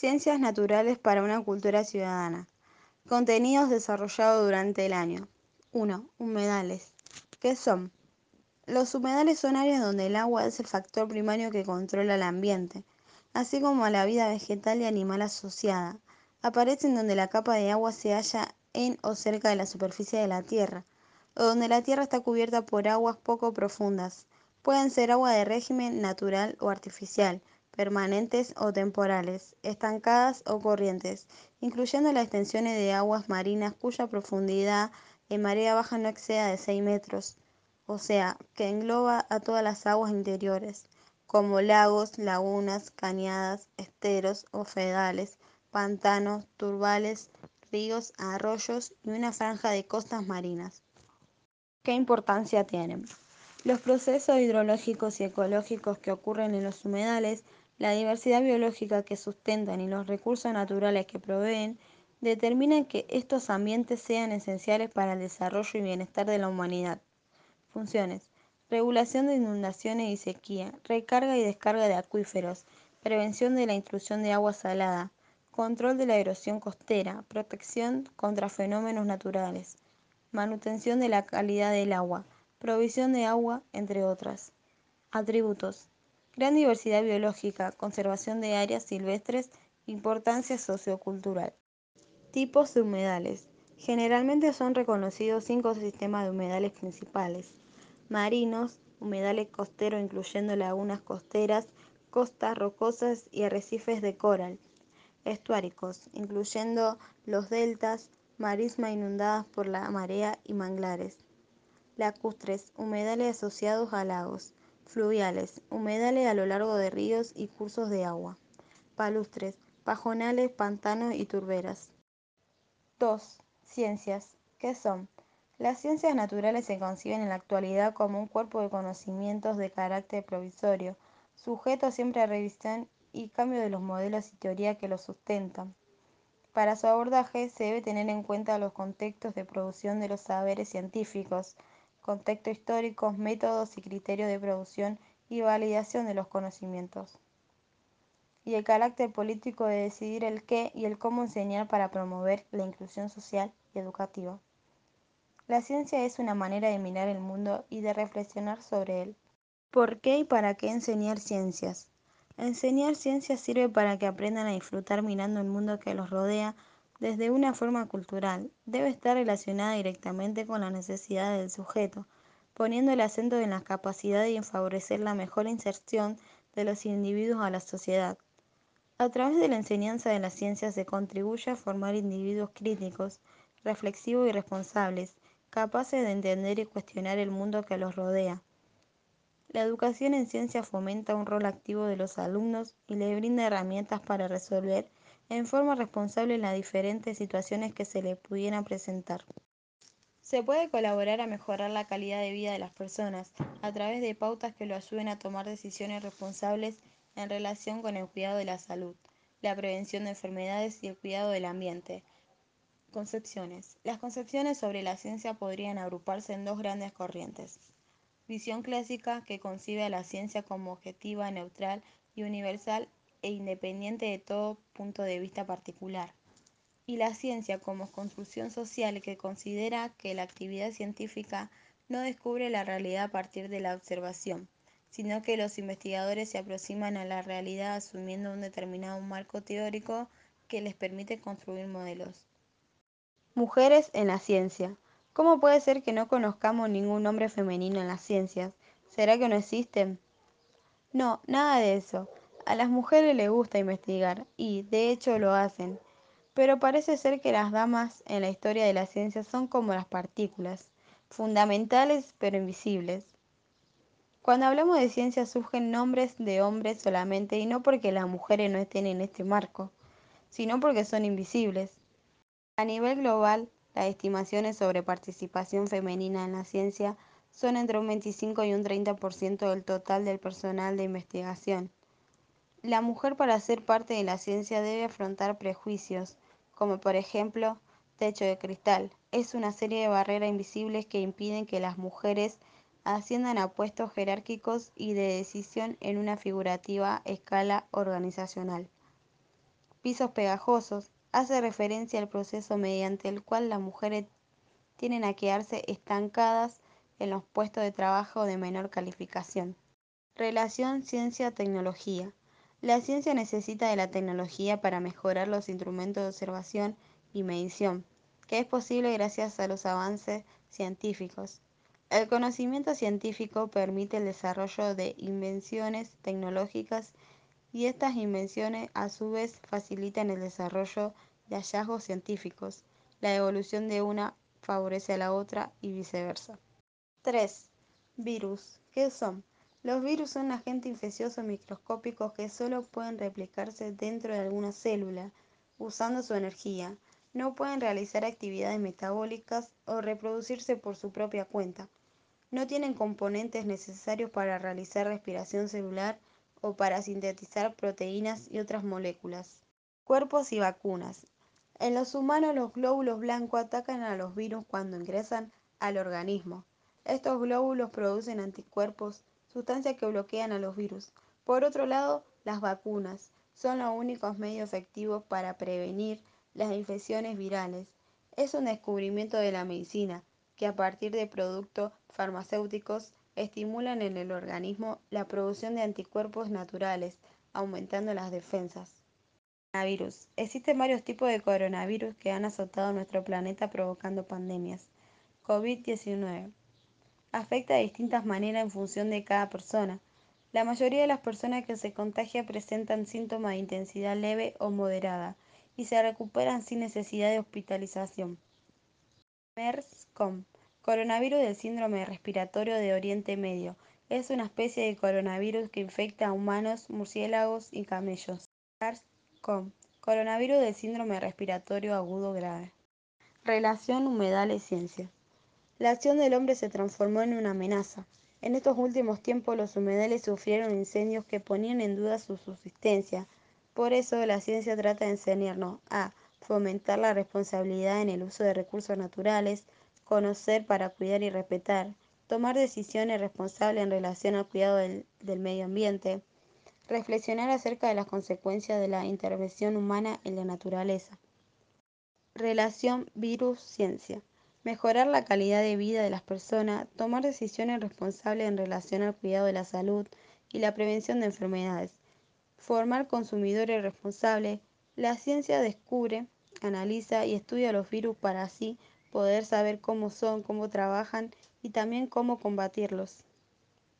Ciencias naturales para una cultura ciudadana. Contenidos desarrollados durante el año. 1. Humedales. ¿Qué son? Los humedales son áreas donde el agua es el factor primario que controla el ambiente, así como a la vida vegetal y animal asociada. Aparecen donde la capa de agua se halla en o cerca de la superficie de la Tierra, o donde la Tierra está cubierta por aguas poco profundas. Pueden ser agua de régimen natural o artificial, permanentes o temporales, estancadas o corrientes, incluyendo las extensiones de aguas marinas cuya profundidad en marea baja no exceda de 6 metros, o sea, que engloba a todas las aguas interiores, como lagos, lagunas, cañadas, esteros o fedales, pantanos, turbales, ríos, arroyos y una franja de costas marinas. ¿Qué importancia tienen? Los procesos hidrológicos y ecológicos que ocurren en los humedales, la diversidad biológica que sustentan y los recursos naturales que proveen determinan que estos ambientes sean esenciales para el desarrollo y bienestar de la humanidad. Funciones. Regulación de inundaciones y sequía, recarga y descarga de acuíferos, prevención de la intrusión de agua salada, control de la erosión costera, protección contra fenómenos naturales, manutención de la calidad del agua, provisión de agua, entre otras. Atributos. Gran diversidad biológica, conservación de áreas silvestres, importancia sociocultural. Tipos de humedales. Generalmente son reconocidos cinco sistemas de humedales principales. Marinos, humedales costeros incluyendo lagunas costeras, costas rocosas y arrecifes de coral. Estuáricos, incluyendo los deltas, marismas inundadas por la marea y manglares lacustres, humedales asociados a lagos, fluviales, humedales a lo largo de ríos y cursos de agua, palustres, pajonales, pantanos y turberas. 2. Ciencias. ¿Qué son? Las ciencias naturales se conciben en la actualidad como un cuerpo de conocimientos de carácter provisorio, sujeto siempre a revisión y cambio de los modelos y teoría que los sustentan. Para su abordaje se debe tener en cuenta los contextos de producción de los saberes científicos, contexto histórico, métodos y criterios de producción y validación de los conocimientos, y el carácter político de decidir el qué y el cómo enseñar para promover la inclusión social y educativa. La ciencia es una manera de mirar el mundo y de reflexionar sobre él. ¿Por qué y para qué enseñar ciencias? Enseñar ciencias sirve para que aprendan a disfrutar mirando el mundo que los rodea desde una forma cultural, debe estar relacionada directamente con las necesidades del sujeto, poniendo el acento en las capacidades y en favorecer la mejor inserción de los individuos a la sociedad. A través de la enseñanza de la ciencia se contribuye a formar individuos críticos, reflexivos y responsables, capaces de entender y cuestionar el mundo que los rodea. La educación en ciencia fomenta un rol activo de los alumnos y les brinda herramientas para resolver en forma responsable las diferentes situaciones que se le pudieran presentar. Se puede colaborar a mejorar la calidad de vida de las personas a través de pautas que lo ayuden a tomar decisiones responsables en relación con el cuidado de la salud, la prevención de enfermedades y el cuidado del ambiente. Concepciones. Las concepciones sobre la ciencia podrían agruparse en dos grandes corrientes. Visión clásica, que concibe a la ciencia como objetiva, neutral y universal e independiente de todo punto de vista particular, y la ciencia como construcción social que considera que la actividad científica no descubre la realidad a partir de la observación, sino que los investigadores se aproximan a la realidad asumiendo un determinado marco teórico que les permite construir modelos. Mujeres en la ciencia. ¿Cómo puede ser que no conozcamos ningún nombre femenino en las ciencias? ¿Será que no existen? No, nada de eso. A las mujeres les gusta investigar y, de hecho, lo hacen. Pero parece ser que las damas en la historia de la ciencia son como las partículas, fundamentales pero invisibles. Cuando hablamos de ciencia surgen nombres de hombres solamente y no porque las mujeres no estén en este marco, sino porque son invisibles. A nivel global, las estimaciones sobre participación femenina en la ciencia son entre un 25 y un 30% del total del personal de investigación. La mujer para ser parte de la ciencia debe afrontar prejuicios, como por ejemplo techo de cristal. Es una serie de barreras invisibles que impiden que las mujeres asciendan a puestos jerárquicos y de decisión en una figurativa escala organizacional. pisos pegajosos, hace referencia al proceso mediante el cual las mujeres tienden a quedarse estancadas en los puestos de trabajo de menor calificación. Relación ciencia-tecnología. La ciencia necesita de la tecnología para mejorar los instrumentos de observación y medición, que es posible gracias a los avances científicos. El conocimiento científico permite el desarrollo de invenciones tecnológicas y estas invenciones a su vez facilitan el desarrollo de hallazgos científicos. La evolución de una favorece a la otra y viceversa. 3. Virus. ¿Qué son? Los virus son agentes infecciosos microscópicos que solo pueden replicarse dentro de alguna célula, usando su energía. No pueden realizar actividades metabólicas o reproducirse por su propia cuenta. No tienen componentes necesarios para realizar respiración celular o para sintetizar proteínas y otras moléculas. Cuerpos y vacunas. En los humanos los glóbulos blancos atacan a los virus cuando ingresan al organismo. Estos glóbulos producen anticuerpos, sustancias que bloquean a los virus. Por otro lado, las vacunas son los únicos medios efectivos para prevenir las infecciones virales. Es un descubrimiento de la medicina que a partir de productos farmacéuticos estimulan en el organismo la producción de anticuerpos naturales, aumentando las defensas. Coronavirus. Existen varios tipos de coronavirus que han azotado nuestro planeta provocando pandemias. COVID-19. Afecta de distintas maneras en función de cada persona. La mayoría de las personas que se contagian presentan síntomas de intensidad leve o moderada y se recuperan sin necesidad de hospitalización. MERS-CoV Coronavirus del síndrome respiratorio de Oriente Medio. Es una especie de coronavirus que infecta a humanos, murciélagos y camellos. SARS-CoV. Coronavirus del síndrome respiratorio agudo grave. Relación humedales-ciencia. La acción del hombre se transformó en una amenaza. En estos últimos tiempos los humedales sufrieron incendios que ponían en duda su subsistencia. Por eso la ciencia trata de enseñarnos a fomentar la responsabilidad en el uso de recursos naturales, conocer para cuidar y respetar, tomar decisiones responsables en relación al cuidado del, del, medio ambiente, reflexionar acerca de las consecuencias de la intervención humana en la naturaleza. Relación virus-ciencia. Mejorar la calidad de vida de las personas, tomar decisiones responsables en relación al cuidado de la salud y la prevención de enfermedades, formar consumidores responsables. La ciencia descubre, analiza y estudia los virus para así poder saber cómo son, cómo trabajan y también cómo combatirlos.